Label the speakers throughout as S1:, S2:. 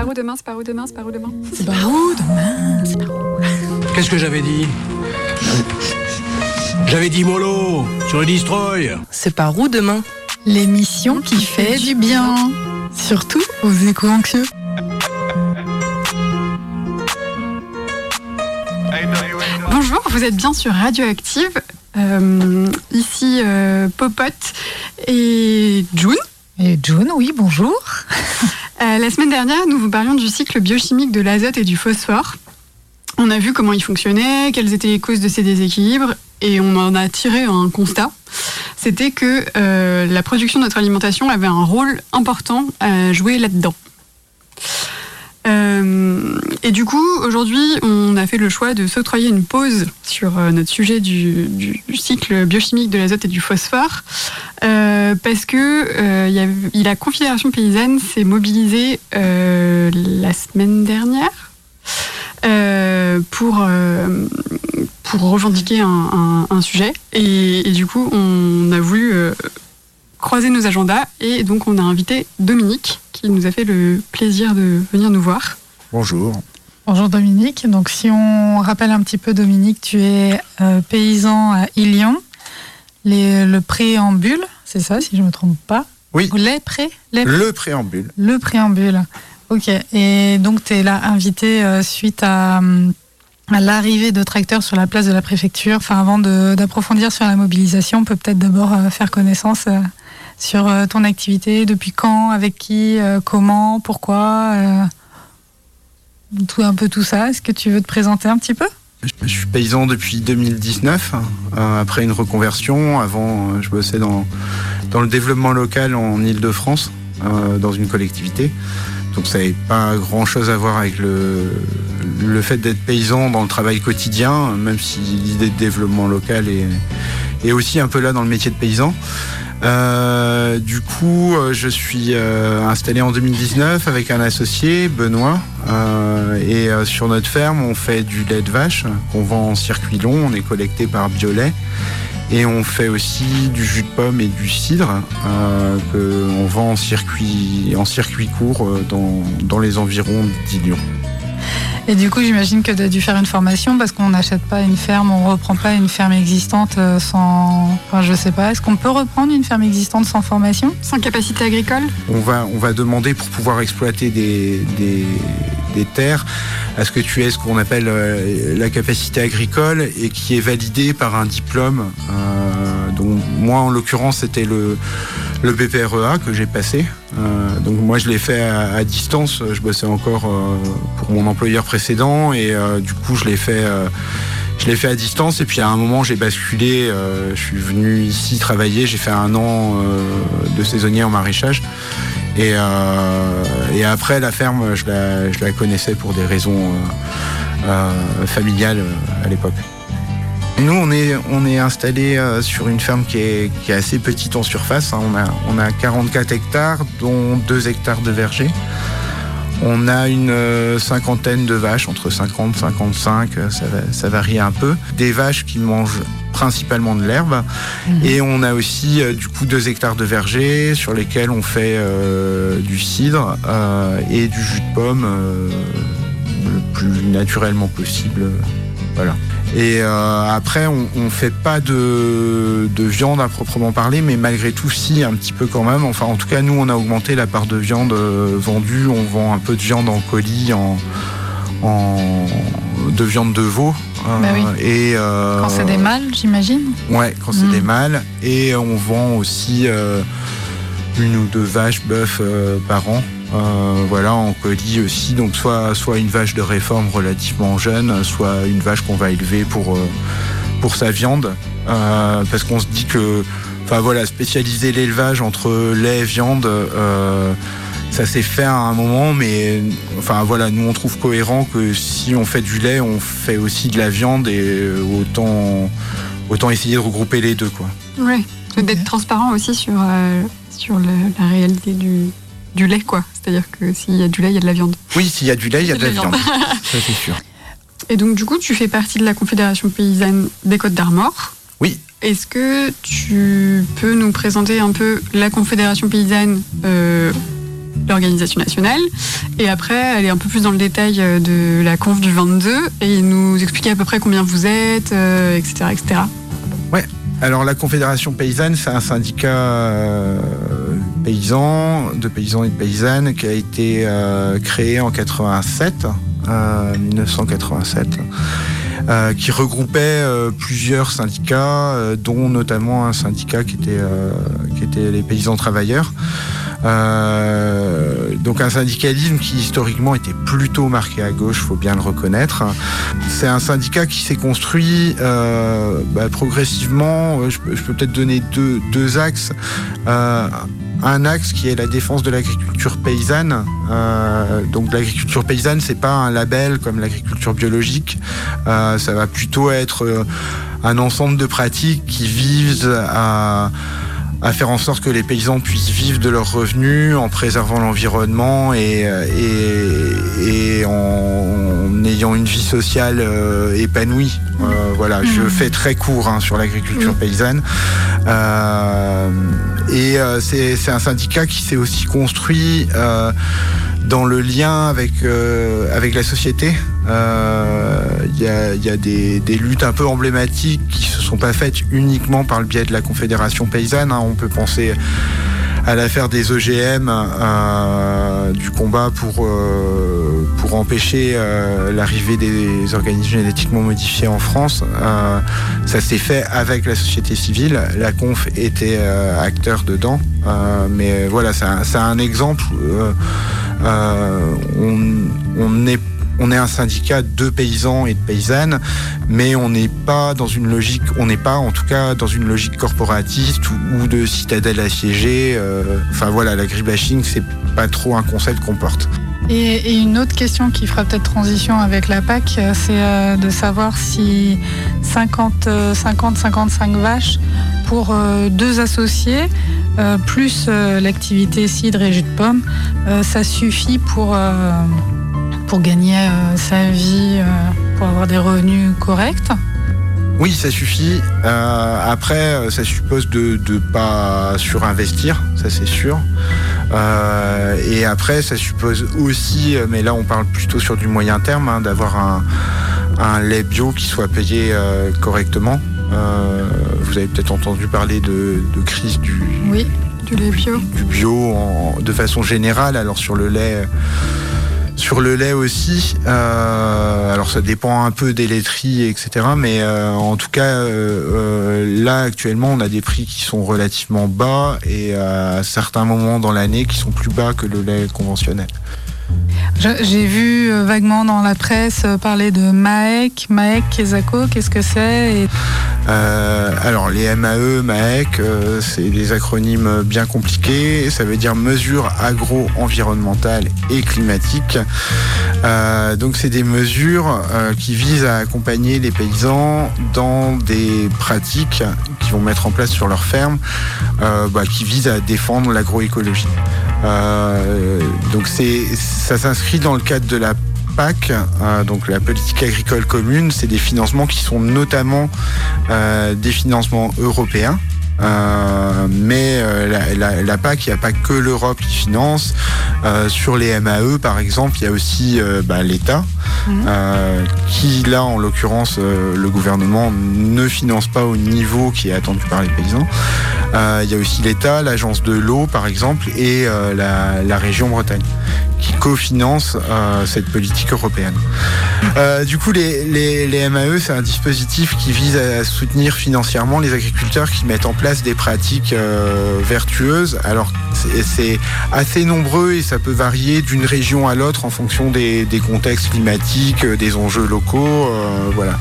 S1: par où demain C'est par où demain C'est par où demain
S2: C'est par où demain C'est par où
S3: Qu'est-ce que j'avais dit J'avais dit mollo sur le destroy.
S2: C'est par où demain
S4: L'émission qui fait du bien. Surtout aux échos anxieux.
S1: Bonjour, vous êtes bien sur Radioactive. Euh, ici euh, Popote et June.
S4: Et June, oui, bonjour.
S1: Euh, la semaine dernière, nous vous parlions du cycle biochimique de l'azote et du phosphore. On a vu comment il fonctionnait, quelles étaient les causes de ces déséquilibres, et on en a tiré un constat. C'était que euh, la production de notre alimentation avait un rôle important à jouer là-dedans. Euh, et du coup, aujourd'hui, on a fait le choix de s'octroyer une pause sur euh, notre sujet du, cycle biochimique de l'azote et du phosphore, euh, parce que a- la Confédération paysanne s'est mobilisée la semaine dernière pour pour revendiquer un, sujet. Et, et du coup, on a voulu croiser nos agendas et donc on a invité Dominique qui nous a fait le plaisir de venir nous voir.
S5: Bonjour.
S4: Bonjour Dominique. Donc si on rappelle un petit peu Dominique, tu es euh, paysan à Ilion, les, le préambule, c'est ça si je ne me trompe pas?
S5: Oui.
S4: Ou Les pré les-
S5: Le préambule.
S4: Le préambule. Ok. Et donc tu es là invité euh, suite à, à l'arrivée de tracteurs sur la place de la préfecture. Enfin avant d'approfondir sur la mobilisation, on peut peut-être d'abord euh, faire connaissance euh, sur euh, ton activité, depuis quand, avec qui, euh, comment, pourquoi. euh, tout un peu tout ça. Est-ce que tu veux te présenter un petit peu?
S5: Je suis paysan depuis 2019, euh, après une reconversion. Avant, je bossais dans, dans le développement local en Ile-de-France, dans une collectivité. Donc ça n'avait pas grand-chose à voir avec le, fait d'être paysan dans le travail quotidien, même si l'idée de développement local est aussi un peu là dans le métier de paysan. Euh, du coup, euh, je suis euh, installé en 2019 avec un associé, Benoît. Et sur notre ferme, on fait du lait de vache qu'on vend en circuit long. On est collecté par Biolet. Et on fait aussi du jus de pomme et du cidre euh, qu'on vend en circuit, en circuit court dans, dans les environs d'Ilion.
S4: Et du coup, j'imagine que tu as dû faire une formation parce qu'on n'achète pas une ferme, on reprend pas une ferme existante euh, sans. Enfin, je sais pas. Est-ce qu'on peut reprendre une ferme existante sans formation?
S1: Sans capacité agricole?
S5: On va, on va demander pour pouvoir exploiter des, des, des terres à ce que tu aies ce qu'on appelle euh, la capacité agricole et qui est validée par un diplôme. Euh, donc moi en l'occurrence c'était le, le BPREA que j'ai passé. Euh, donc moi je l'ai fait à, distance, je bossais encore euh, pour mon employeur précédent et euh, du coup je l'ai fait fait à distance et puis à un moment j'ai basculé, je suis venu ici travailler, j'ai fait un an de saisonnier en maraîchage. Et, après la ferme, je la, connaissais pour des raisons familiales à l'époque. Nous, on est, on est installé euh, sur une ferme qui est, qui est assez petite en surface. hein. On, a, on a 44 hectares, dont 2 hectares de verger. On a une euh, cinquantaine de vaches, entre 50 et 55, euh, ça, va- ça varie un peu. Des vaches qui mangent principalement de l'herbe. Et on a aussi euh, du coup 2 hectares de verger sur lesquels on fait euh, du cidre euh, et du jus de pomme euh, le plus naturellement possible. Voilà. Et euh, après, on, on fait pas de, de viande à proprement parler, mais malgré tout, si, un petit peu quand même. Enfin, en tout cas, nous, on a augmenté la part de viande euh, vendue. On vend un peu de viande en colis, en, en de viande de veau. euh,
S4: Bah oui.
S5: Et euh,
S4: Quand c'est des mâles, j'imagine
S5: Ouais, quand c'est
S4: Mm.
S5: des mâles. Et on vend aussi euh, une ou deux vaches bœufs euh, par an. Euh, voilà, en colis aussi. Donc soit, soit une vache de réforme relativement jeune, soit une vache qu'on va élever pour, euh, pour sa viande. Euh, parce qu'on se dit que, enfin voilà, spécialiser l'élevage entre lait et viande, euh, ça s'est fait à un moment, mais enfin voilà, nous on trouve cohérent que si on fait du lait, on fait aussi de la viande et autant, autant essayer de regrouper les deux quoi.
S1: Oui. D'être transparent aussi sur, euh, sur le- la réalité du, du lait, quoi. C'est-à-dire que s'il y a du lait, il y a de la viande.
S5: Oui, s'il y a du lait, il y a de la viande. Ça c'est sûr.
S1: Et donc, du coup, tu fais partie de la Confédération paysanne des Côtes d'Armor.
S5: Oui.
S1: Est-ce que tu peux nous présenter un peu la Confédération paysanne euh, l'organisation nationale? Et après, aller un peu plus dans le détail de la conf du 22 et nous expliquer à peu près combien vous êtes, etc., etc.
S5: Ouais. Alors la Confédération paysanne, c'est un syndicat euh, paysan, de paysans et de paysannes, qui a été euh, créé en 87, 1987. Euh, qui regroupait plusieurs syndicats, dont notamment un syndicat qui était, qui était les paysans travailleurs. Euh, donc un syndicalisme qui historiquement était plutôt marqué à gauche, faut bien le reconnaître. C'est un syndicat qui s'est construit euh, bah, progressivement. Je peux, peut-être donner deux, deux axes. Euh, un axe qui est la défense de l'agriculture paysanne. Euh, donc l'agriculture paysanne, c'est pas un label comme l'agriculture biologique. Euh, ça va plutôt être euh, un ensemble de pratiques qui visent à à faire en sorte que les paysans puissent vivre de leurs revenus en préservant l'environnement et, et, en, ayant une vie sociale euh, épanouie. Euh, voilà, je mmh. fais très court hein, sur l'agriculture paysanne. Euh, et c'est un syndicat qui s'est aussi construit dans le lien avec, avec la société. Il y a, des, luttes un peu emblématiques qui se sont pas faites uniquement par le biais de la Confédération paysanne. Hein. On peut penser à l'affaire des OGM, euh, du combat pour, euh, pour empêcher euh, l'arrivée des organismes génétiquement modifiés en France. ça s'est fait avec la société civile. La conf était acteur dedans. mais voilà, c'est un, exemple. Est on est un syndicat de paysans et de paysannes, mais on n'est pas dans une logique, on n'est pas en tout cas dans une logique corporatiste ou, de citadelle assiégée. Euh, enfin voilà, l'agribashing, c'est pas trop un concept qu'on porte.
S4: Et, une autre question qui fera peut-être transition avec la PAC, euh, c'est euh, de savoir si 50, 50, 55 vaches pour deux associés, plus l'activité cidre et jus de pomme, ça suffit pour pour gagner euh, sa vie, euh, pour avoir des revenus corrects?
S5: Oui, ça suffit. Euh, après, ça suppose de ne pas surinvestir, ça c'est sûr. et après, ça suppose aussi, mais là on parle plutôt sur du moyen terme, hein, d'avoir un, lait bio qui soit payé correctement. vous avez peut-être entendu parler de, crise du,
S1: oui, du lait bio,
S5: du, bio de façon générale. Alors sur le lait sur le lait aussi, euh, alors ça dépend un peu des laiteries, etc. Mais euh, en tout cas, euh, là actuellement, on a des prix qui sont relativement bas et à certains moments dans l'année qui sont plus bas que le lait conventionnel.
S4: J'ai vu vaguement dans la presse parler de MAEC, MAEC, qu'est-ce que c'est
S5: euh, alors les MAE, MAEC, euh, c'est des acronymes bien compliqués. Ça veut dire mesures agro-environnementales et climatiques. Euh, donc c'est des mesures qui visent à accompagner les paysans dans des pratiques qu'ils vont mettre en place sur leur ferme, bah, qui visent à défendre l'agroécologie. Donc ça s'inscrit dans le cadre de la PAC, euh, donc la politique agricole commune, c'est des financements qui sont notamment euh, des financements européens. Euh, mais la, PAC, il n'y a pas que l'Europe qui finance. sur les MAE, par exemple, il y a aussi bah, l'État, mhm. qui là, en l'occurrence, le gouvernement ne finance pas au niveau qui est attendu par les paysans. Il y a aussi l'État, l'agence de l'eau, par exemple, et la région Bretagne qui cofinancent euh, cette politique européenne. Euh, du coup, les, MAE, c'est un dispositif qui vise à soutenir financièrement les agriculteurs qui mettent en place des pratiques euh, vertueuses. Alors, c'est assez nombreux et ça peut varier d'une région à l'autre en fonction des, contextes climatiques, des enjeux locaux. voilà.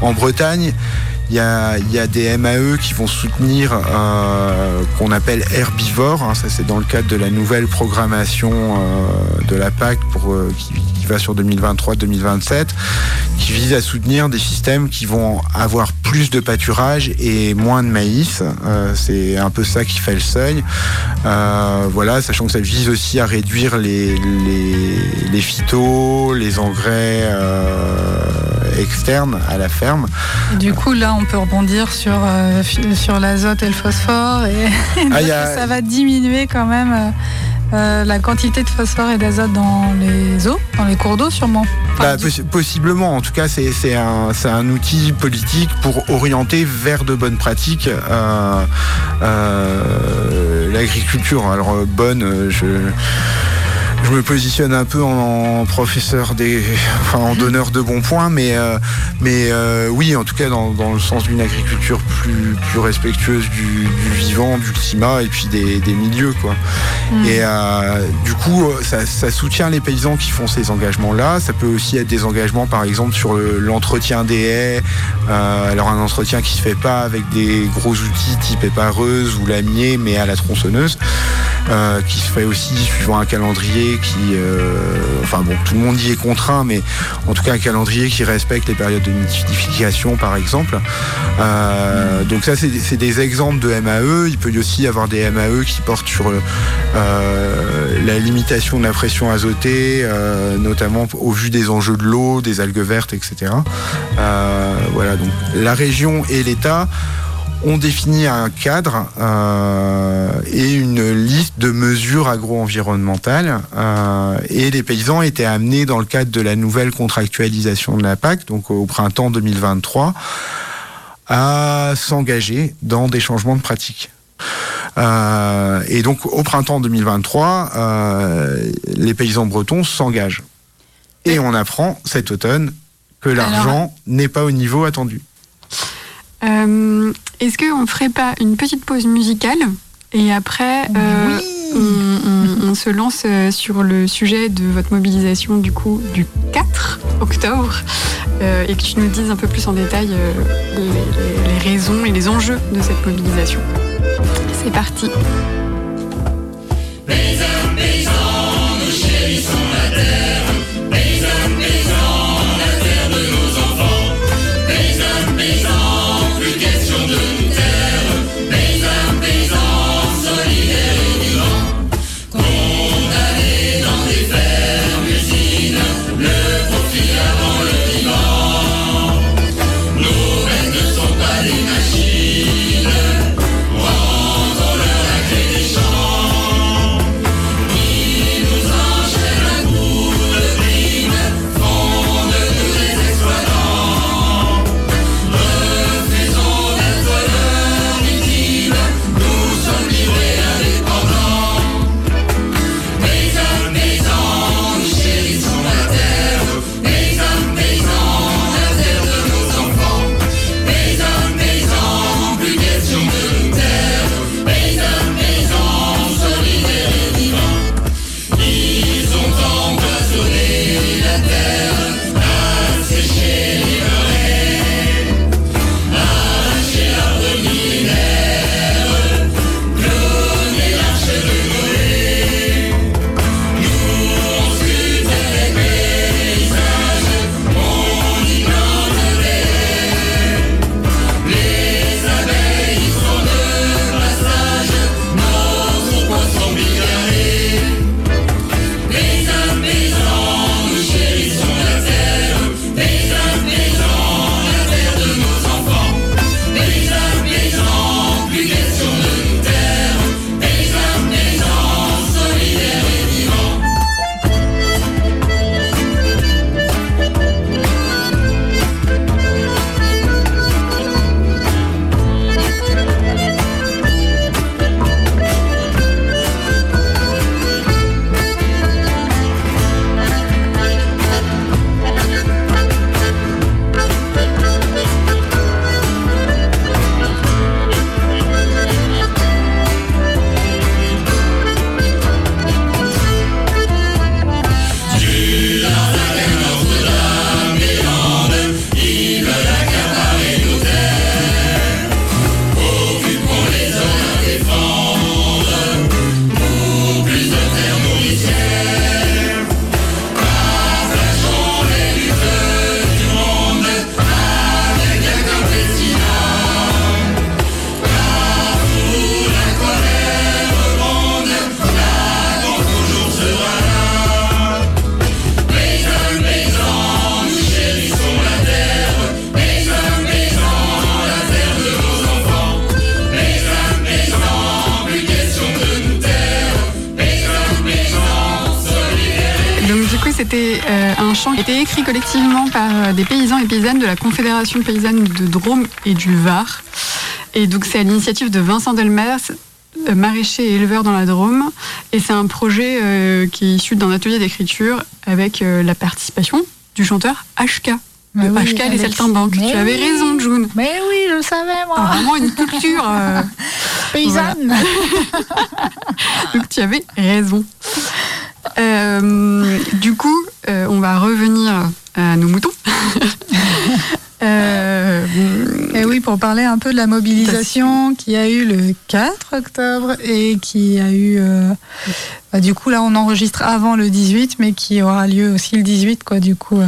S5: En Bretagne, il y a, des MAE qui vont soutenir euh, qu'on appelle herbivores. Hein. ça, c'est dans le cadre de la nouvelle programmation euh, de la PAC pour, euh, qui, va sur 2023-2027, qui vise à soutenir des systèmes qui vont avoir plus de pâturage et moins de maïs. c'est un peu ça qui fait le seuil. voilà, sachant que ça vise aussi à réduire les, les, les phytos, les engrais externes à la ferme.
S4: du coup, là, on peut rebondir sur, euh, sur l'azote et le phosphore et, ah, ça va diminuer quand même. Euh, la quantité de phosphore et d'azote dans les eaux, dans les cours d'eau sûrement.
S5: Bah, possi- possiblement, en tout cas, c'est c'est un, c'est un outil politique pour orienter vers de bonnes pratiques euh, euh, l'agriculture. Alors, bonne, je. Je me positionne un peu en, en professeur des, enfin en donneur de bons points, mais euh, mais euh, oui, en tout cas dans, dans le sens d'une agriculture plus plus respectueuse du, du vivant, du climat et puis des, des milieux quoi. Et euh, du coup, euh, ça, ça soutient les paysans qui font ces engagements-là. Ça peut aussi être des engagements, par exemple, sur le- l'entretien des haies. Euh, alors un entretien qui se fait pas avec des gros outils type épareuse ou lamier, mais à la tronçonneuse, euh, qui se fait aussi suivant un calendrier qui, euh, enfin bon, tout le monde y est contraint, mais en tout cas un calendrier qui respecte les périodes de nidification, par exemple. Euh, donc ça, c'est des- exemples de MAE. Il peut y aussi y avoir des MAE qui portent sur la limitation de la pression azotée, notamment au vu des enjeux de l'eau, des algues vertes, etc. Voilà, donc la région et l'État ont défini un cadre euh, et une liste de mesures agro-environnementales euh, et les paysans étaient amenés dans le cadre de la nouvelle contractualisation de la PAC, donc au printemps 2023, à s'engager dans des changements de pratiques. Euh, et donc au printemps 2023, euh, les paysans bretons s'engagent. Et on apprend cet automne que l'argent n'est pas au niveau attendu.
S1: Euh, Est-ce qu'on ferait pas une petite pause musicale et après euh, on, on- on se lance euh, sur le sujet de votre mobilisation du coup du 4 octobre euh, et que tu nous dises un peu plus en détail euh, les, raisons et les enjeux de cette mobilisation. C'est parti. Collectivement par euh, des paysans et paysannes de la Confédération paysanne de Drôme et du Var. Et donc c'est à l'initiative de Vincent Delmers, euh, maraîcher et éleveur dans la Drôme. Et c'est un projet euh, qui est issu d'un atelier d'écriture avec euh, la participation du chanteur HK. De
S4: oui,
S1: HK les. Saltimbanques. Tu avais
S4: oui.
S1: raison, June.
S4: Mais oui, je le savais, moi.
S1: Vraiment une culture. euh,
S4: Paysanne.
S1: Donc tu avais raison. Euh, du coup, euh, on va revenir à nos moutons. Euh,
S4: Et oui, pour parler un peu de la mobilisation qui a eu le 4 octobre et qui a eu. euh, bah, du coup, là, on enregistre avant le 18, mais qui aura lieu aussi le 18, quoi, du coup. euh.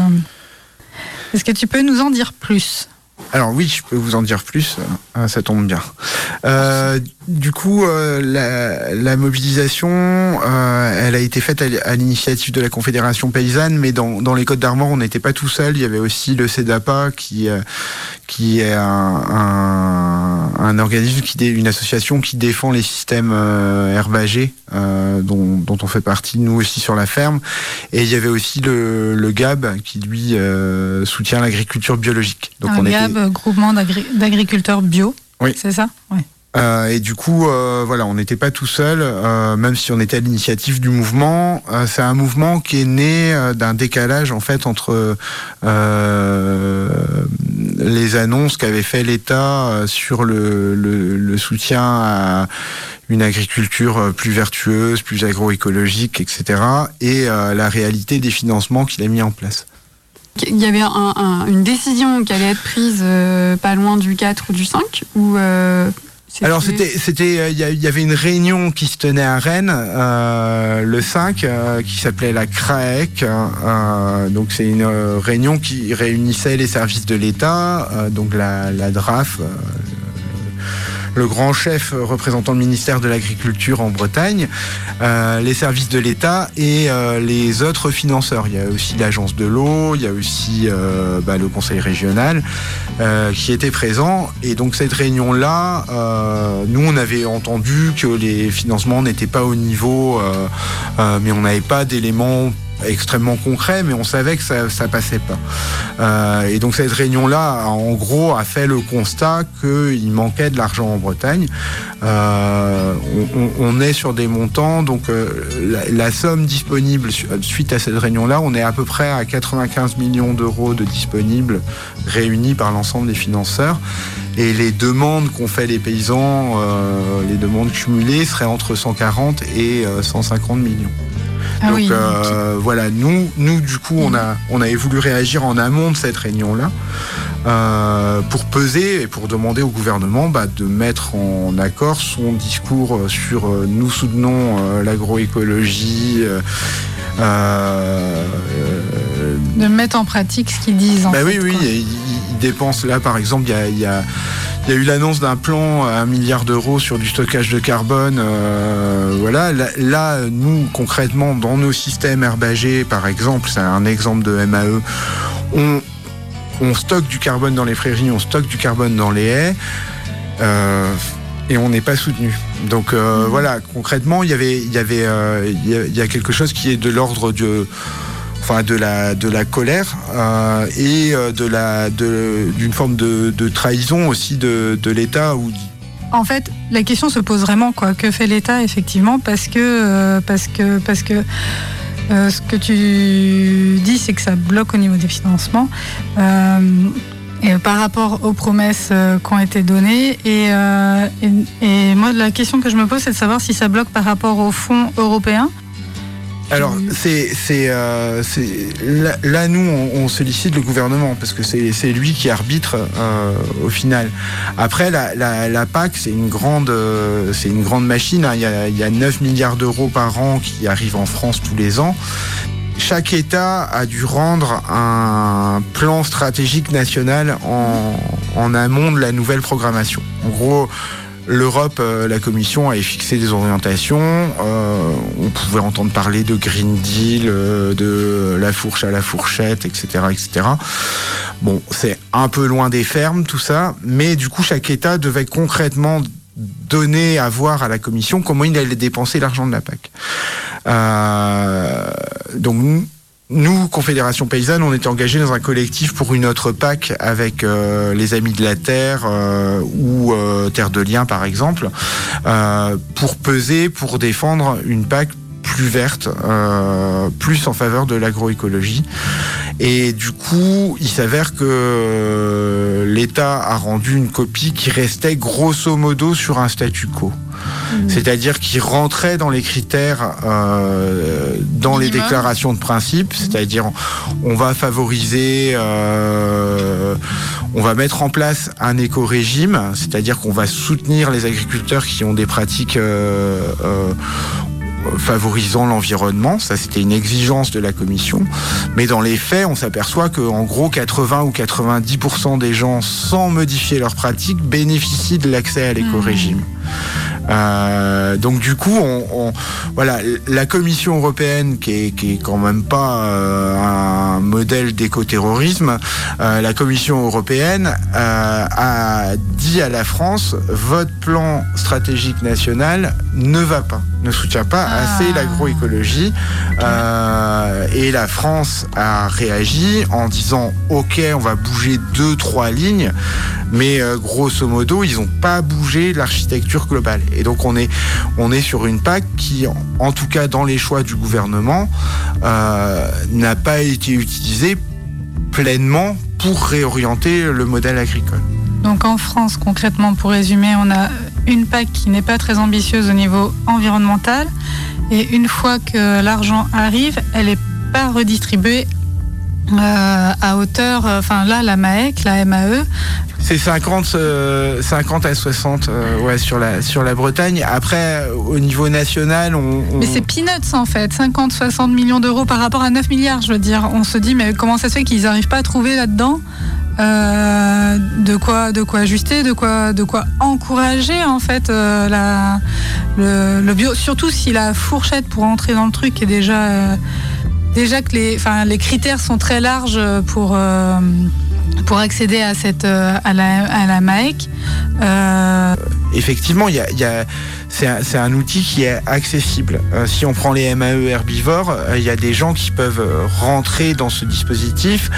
S4: Est-ce que tu peux nous en dire plus?
S5: Alors oui, je peux vous en dire plus, euh, ça tombe bien. Euh, du coup, euh, la, la mobilisation, euh, elle a été faite à, l'initiative de la Confédération paysanne, mais dans, dans les Côtes d'Armor, on n'était pas tout seul. Il y avait aussi le CEDAPA, qui, euh, qui est un, un, un organisme, qui une association qui défend les systèmes herbagers, dont, dont on fait partie, nous aussi, sur la ferme. Et il y avait aussi le, le GAB, qui lui soutient l'agriculture biologique. Donc
S4: Un
S5: on était-
S4: GAB, groupement d'agri- d'agriculteurs bio.
S5: Oui.
S4: C'est ça? Oui.
S5: Euh, et du coup, euh, voilà, on n'était pas tout seul, euh, même si on était à l'initiative du mouvement. Euh, c'est un mouvement qui est né euh, d'un décalage en fait entre euh, les annonces qu'avait fait l'État sur le, le, le soutien à une agriculture plus vertueuse, plus agroécologique, etc., et la réalité des financements qu'il a mis en place.
S1: Il y avait un- un- une décision qui allait être prise pas loin du 4 ou du 5 ou
S5: Alors c'était, c'était, euh, il y, avait une réunion qui se tenait à Rennes euh, le 5, euh, qui s'appelait la CRAEC. euh, donc c'est une réunion qui réunissait les services de l'État, euh, donc la, la DRAF. Le grand chef représentant le ministère de l'Agriculture en Bretagne, euh, les services de l'État et euh, les autres financeurs. Il y a aussi l'agence de l'eau, il y a aussi euh, bah, le conseil régional qui était présent. Et donc cette réunion-là, nous on avait entendu que les financements n'étaient pas au niveau, mais on n'avait pas d'éléments extrêmement concrets, mais on savait que ça, passait pas. Euh, et donc cette réunion-là, en gros, a fait le constat qu'il manquait de l'argent en Bretagne. Euh, on, est sur des montants, donc euh, la, la somme disponible su- suite à cette réunion-là, on est à peu près à 95 millions d'euros de disponibles réunis par l'ensemble des financeurs. Et les demandes qu'ont fait les paysans, euh, les demandes cumulées, seraient entre 140 et euh, 150 millions.
S4: Ah
S5: Donc
S4: oui.
S5: euh, voilà, nous, nous du coup, on a, on avait voulu réagir en amont de cette réunion-là euh, pour peser et pour demander au gouvernement bah, de mettre en accord son discours euh, sur euh, nous soutenons euh, l'agroécologie. Euh,
S4: De mettre en pratique ce qu'ils disent. En
S5: bah oui,
S4: fait,
S5: oui,
S4: quoi.
S5: et ils dépensent là, par exemple, il y a, il y a- il y a eu l'annonce d'un plan à un milliard d'euros sur du stockage de carbone. euh, voilà, là, là, nous, concrètement, dans nos systèmes herbagers, par exemple, c'est un exemple de MAE, on, on stocke du carbone dans les prairies, on stocke du carbone dans les haies. euh, et on n'est pas soutenu. Donc euh, voilà, concrètement, il y avait, il y avait, euh, y a- quelque chose qui est de l'ordre de, enfin de la de la colère euh, et de la d'une forme de, trahison aussi de, de l'État
S4: En fait, la question se pose vraiment quoi. Que fait l'État effectivement Parce que parce que parce que ce que tu dis, c'est que ça bloque au niveau des financements. Par rapport aux promesses euh, qui ont été données. Et, euh, et, moi, la question que je me pose, c'est de savoir si ça bloque par rapport aux fonds européens.
S5: Alors, c'est, euh, là, nous, on, sollicite le gouvernement parce que c'est, lui qui arbitre au final. Après, la, PAC, c'est une grande, machine. hein. Il y a 9 milliards d'euros par an qui arrivent en France tous les ans. Chaque État a dû rendre un plan stratégique national en, en amont de la nouvelle programmation. En gros, L'Europe, euh, la Commission avait fixé des orientations. Euh, on pouvait entendre parler de Green Deal, euh, de la fourche à la fourchette, etc., etc. Bon, c'est un peu loin des fermes tout ça, mais du coup, chaque État devait concrètement donner à voir à la Commission comment il allait dépenser l'argent de la PAC. Euh, donc nous, Confédération Paysanne, on était engagés dans un collectif pour une autre PAC avec euh, les Amis de la Terre euh, ou Terre de Liens, par exemple, pour peser, pour défendre une PAC plus verte, plus en faveur de l'agroécologie. Et du coup, il s'avère que l'État a rendu une copie qui restait grosso modo sur un statu quo. Mmh. C'est-à-dire qu'il rentrait dans les critères, euh, dans les déclarations de principe, c'est-à-dire on va favoriser, euh, on va mettre en place un éco-régime, c'est-à-dire qu'on va soutenir les agriculteurs qui ont des pratiques euh, favorisant l'environnement. Ça, c'était une exigence de la commission. Mais dans les faits, on s'aperçoit que, en gros, 80 ou 90% des gens, sans modifier leurs pratiques, bénéficient de l'accès à l'éco-régime. Mmh. Euh, donc du coup, on, voilà, la Commission européenne, qui est, qui est quand même pas euh, un modèle d'éco-terrorisme, euh, la Commission européenne a dit à la France, votre plan stratégique national ne va pas, ne soutient pas ah. assez l'agroécologie. et la France a réagi en disant, ok, on va bouger deux, trois lignes, mais grosso modo, ils n'ont pas bougé l'architecture globale. Et donc on est, on est sur une PAC qui, en tout cas dans les choix du gouvernement, euh, n'a pas été utilisée pleinement pour réorienter le modèle agricole.
S4: Donc en France, concrètement, pour résumer, on a une PAC qui n'est pas très ambitieuse au niveau environnemental. Et une fois que l'argent arrive, elle n'est pas redistribuée euh, à hauteur, euh, enfin là, la MAEC, la MAE.
S5: C'est 50, 50 euh, à 60 ouais, sur, la, sur la Bretagne. Après, au niveau national, on.
S4: Mais c'est peanuts en fait, 50, 60 millions d'euros par rapport à 9 milliards, je veux dire. On se dit, mais comment ça se fait qu'ils n'arrivent pas à trouver là-dedans de quoi de quoi ajuster, de quoi de quoi encourager en fait la, le, bio, surtout si la fourchette pour entrer dans le truc est déjà Déjà que les, enfin, les critères sont très larges pour, euh, pour accéder à, cette, euh, à, la, à MAEC.
S5: Euh, Effectivement, y a, c'est un, outil qui est accessible. si on prend les MAE herbivores, il y a des gens qui peuvent rentrer dans ce dispositif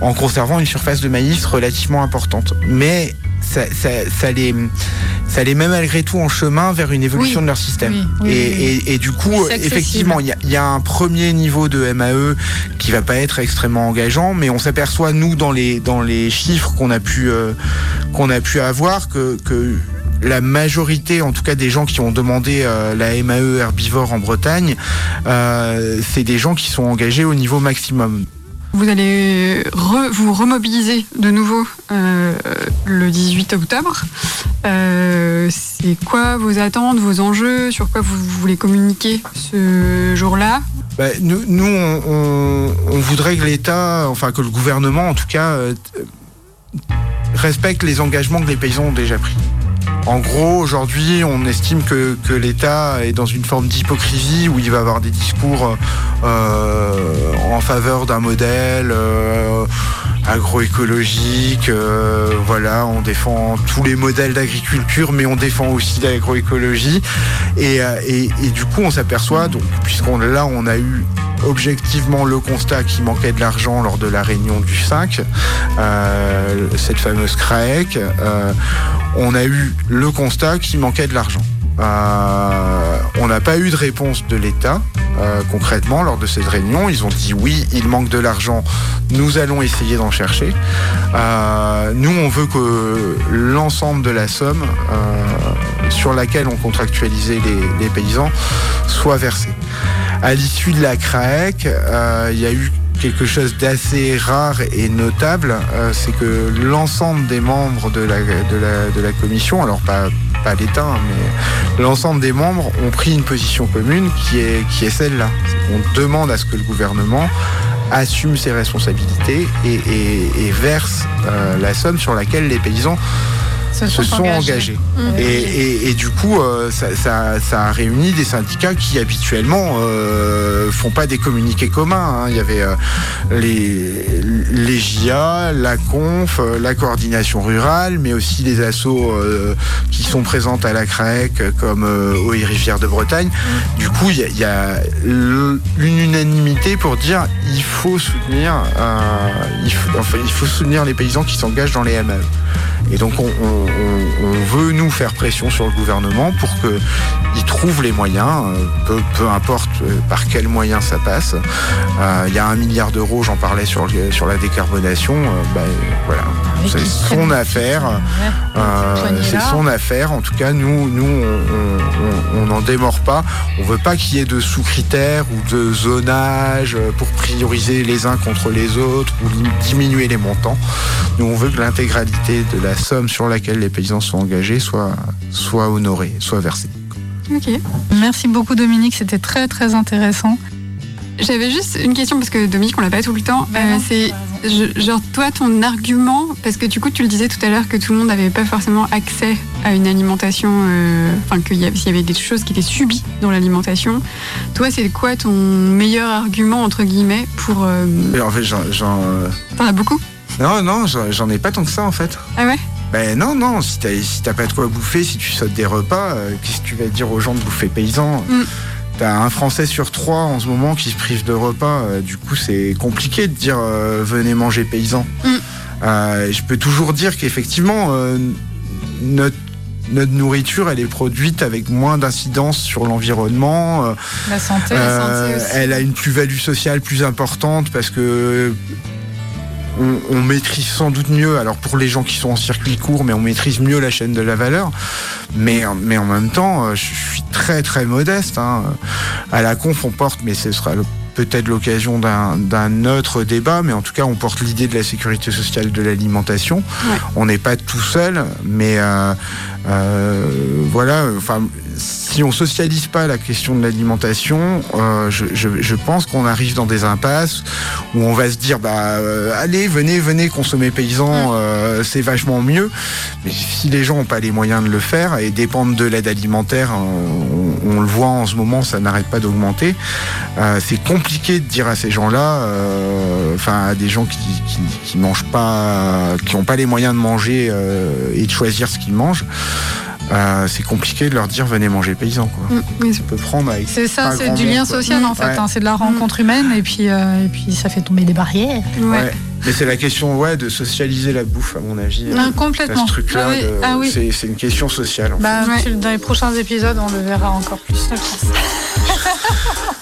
S5: en conservant une surface de maïs relativement importante. Mais ça, ça, les, ça les met malgré tout en chemin vers une évolution de leur système. et, du coup, effectivement, il y, a un premier niveau de MAE qui va pas être extrêmement engageant, mais on s'aperçoit nous dans les dans les chiffres qu'on a pu euh, qu'on a pu avoir que, que la majorité, en tout cas des gens qui ont demandé euh, la MAE herbivore en Bretagne, euh, c'est des gens qui sont engagés au niveau maximum.
S1: Vous allez vous remobiliser de nouveau euh, le 18 octobre. Euh, c'est quoi vos attentes, vos enjeux Sur quoi vous, voulez communiquer ce jour-là?
S5: Bah, Nous, on, voudrait que l'État, enfin que le gouvernement en tout cas, euh, respecte les engagements que les paysans ont déjà pris. En gros, aujourd'hui, on estime que, l'État est dans une forme d'hypocrisie où il va avoir des discours euh, en faveur d'un modèle euh, agroécologique. Euh, voilà, on défend tous les modèles d'agriculture, mais on défend aussi l'agroécologie. Et, et, du coup, on s'aperçoit, donc, puisqu'on là, on a eu objectivement le constat qu'il manquait de l'argent lors de la réunion du 5, cette fameuse CRAEC. on a eu le constat qu'il manquait de l'argent. Euh, on n'a pas eu de réponse de l'État euh, concrètement lors de cette réunion. Ils ont dit oui, il manque de l'argent, nous allons essayer d'en chercher. Euh, nous, on veut que l'ensemble de la somme sur laquelle on contractualisait les, paysans soit versé. À l'issue de la CRAEC, il y a eu quelque chose d'assez rare et notable, euh, c'est que l'ensemble des membres de la, de la, commission, alors pas, pas l'État, mais l'ensemble des membres ont pris une position commune qui est, qui est celle-là. On demande à ce que le gouvernement assume ses responsabilités et, verse euh, la somme sur laquelle les paysans
S4: Se
S5: se
S4: sont engagés.
S5: engagés.
S1: Mm.
S5: Et, et- et du coup, euh, ça, ça- ça a réuni des syndicats qui habituellement euh, font pas des communiqués communs. hein. Il y avait euh, les, les JA, la Conf, euh, la coordination rurale, mais aussi les assos euh, qui sont présentes à la CRAEC, comme euh, Eau et Rivière de Bretagne. Du coup, il y a, y a une unanimité pour dire il faut soutenir, euh, il, faut, enfin, il faut soutenir les paysans qui s'engagent dans les MAE. Et donc on, on- on- on veut nous faire pression sur le gouvernement pour qu'il trouve les moyens, euh, peu, peu importe euh, par quels moyens ça passe. Euh, Il y a un milliard d'euros, j'en parlais sur, la décarbonation. euh, bah, voilà, c'est son affaire. Euh, c'est son affaire. En tout cas, nous, nous, on- n'en démord pas. On veut pas qu'il y ait de sous-critères ou de zonage pour prioriser les uns contre les autres ou diminuer les montants. Nous, on veut que l'intégralité de la somme sur laquelle les paysans sont engagés soit, soit honorée, soit versée.
S1: Ok.
S4: Merci beaucoup Dominique, c'était très très intéressant.
S1: J'avais juste une question parce que Dominique, on l'a pas tout le temps.
S4: Bah
S1: Euh, c'est genre toi ton argument parce que du coup tu le disais tout à l'heure que tout le monde n'avait pas forcément accès à une alimentation, euh, enfin qu'il y avait, s'il y avait des choses qui étaient subies dans l'alimentation. Toi, c'est quoi ton meilleur argument entre guillemets pour euh,
S5: en fait, j'en- euh,
S1: T'en as beaucoup?
S5: Non, non, j'en j'en ai pas tant que ça en fait.
S1: Ah ouais?
S5: Ben non, non, si t'as si pas de quoi bouffer, si tu sautes des repas, euh, qu'est-ce que tu vas dire aux gens de bouffer paysan?
S1: Mm.
S5: T'as un Français sur trois en ce moment qui se prive de repas, euh, du coup c'est compliqué de dire euh, venez manger paysan.
S1: Mm.
S5: Je peux toujours dire qu'effectivement notre notre nourriture, elle est produite avec moins d'incidence sur l'environnement.
S4: La santé.
S1: la santé aussi.
S5: elle a une plus-value sociale plus importante parce que on, on maîtrise sans doute mieux, alors pour les gens qui sont en circuit court, mais on maîtrise mieux la chaîne de la valeur. Mais, mais en même temps, euh, je suis très très modeste. hein. À la conf, on porte, mais ce sera le- peut-être l'occasion d'un d'un autre débat, mais en tout cas, on porte l'idée de la sécurité sociale de l'alimentation.
S1: Ouais.
S5: On n'est pas tout seul, mais euh, euh, voilà, enfin, si on socialise pas la question de l'alimentation, euh, je, je- je pense qu'on arrive dans des impasses où on va se dire, bah, euh, allez, venez, venez consommer paysan, euh, c'est vachement mieux. Mais si les gens n'ont pas les moyens de le faire et dépendent de l'aide alimentaire, euh, on, on le voit en ce moment, ça n'arrête pas d'augmenter. Euh, c'est compliqué de dire à ces gens-là, euh, enfin à des gens qui, qui, qui mangent pas, qui n'ont pas les moyens de manger euh, et de choisir ce qu'ils mangent. Euh, c'est compliqué de leur dire venez manger paysan quoi.
S1: Mm, oui,
S5: On peut prendre avec
S4: C'est ça, c'est du
S5: monde,
S4: lien
S5: quoi.
S4: social en fait.
S5: Ouais.
S4: hein, c'est de la rencontre humaine et puis, euh, et puis ça fait tomber des barrières.
S1: ouais.
S5: Ouais. Mais c'est la question ouais, de socialiser la bouffe, à mon avis.
S4: Ah,
S5: À
S4: complètement.
S5: ce truc-là,
S4: Ah oui, ah oui.
S5: c'est, une question sociale. en fait.
S4: Bah,
S1: Ouais.
S4: tu- dans les prochains épisodes, on le verra encore plus, je pense.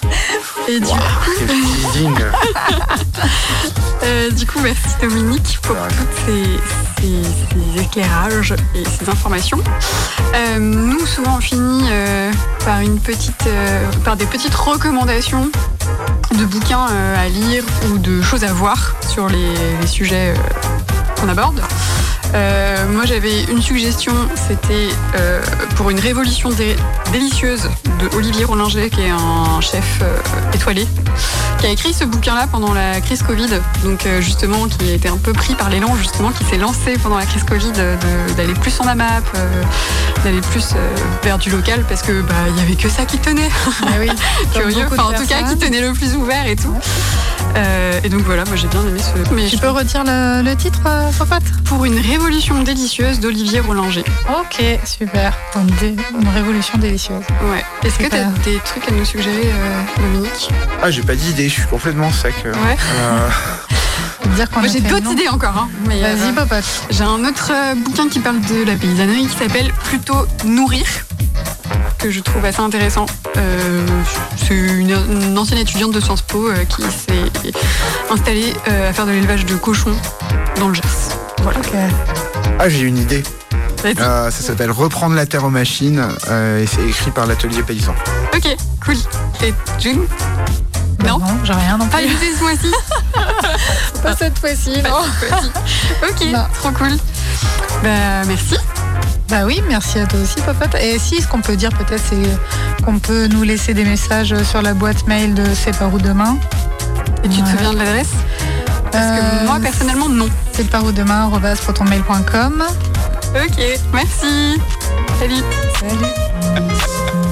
S1: Et du, euh, du coup, merci Dominique pour
S5: Ouais.
S1: tous ces, ces- ces éclairages et ces informations. Euh, nous, souvent, on finit euh, par une petite, par des petites recommandations de bouquins à lire ou de choses à voir sur les, les sujets qu'on aborde. Euh, moi, j'avais une suggestion, c'était euh, pour une révolution dé- délicieuse de Olivier Rollinger, qui est un chef euh, étoilé, qui a écrit ce bouquin-là pendant la crise Covid, donc justement, qui a été un peu pris par l'élan, justement, qui s'est lancé pendant la crise Covid d'aller plus en AMAP, d'aller plus vers du local, parce que bah il y avait que ça qui tenait.
S4: Mais oui,
S1: Curieux, enfin en tout cas qui tenait le plus ouvert et tout. Et donc voilà, moi j'ai bien aimé ce. Mais
S4: Tu
S1: je
S4: peux redire le, le titre, Popote
S1: pour une révolution délicieuse d'Olivier Rollinger.
S4: Ok, super. Une, dé- une révolution délicieuse.
S1: Ouais. Est-ce que tu as des trucs à nous suggérer, euh, Dominique?
S5: Ah, j'ai pas d'idée, je suis complètement sec. euh.
S1: Ouais.
S5: Euh,
S1: j'ai d'autres idées encore. Hein, mais, euh,
S4: Vas-y, Popote.
S1: J'ai un autre euh, bouquin qui parle de la paysannerie qui s'appelle plutôt Nourrir, que je trouve assez intéressant. Euh, c'est une, une ancienne étudiante de Sciences Po euh, qui s'est installée euh, à faire de l'élevage de cochons dans le Gers.
S4: Ok.
S5: Ah, j'ai une idée. Euh, ça s'appelle Reprendre la terre aux machines euh, et c'est écrit par l'atelier paysan.
S1: Ok, cool. Et June Non.
S4: Bah j'ai rien non
S1: Pas
S4: plus.
S1: écouté ce mois-ci
S4: Pas cette fois-ci,
S1: Pas cette fois-ci. Ok,
S4: Non.
S1: trop cool. Bah merci.
S4: Bah oui, merci à toi aussi, Popote. Et si, ce qu'on peut dire peut-être, c'est qu'on peut nous laisser des messages sur la boîte mail de C'est par où demain.
S1: Et tu te souviens de l'adresse? Parce
S4: Euh,
S1: que moi personnellement non.
S4: C'est par où demain, protonmail.com.
S1: Ok, merci. Salut.
S4: Salut.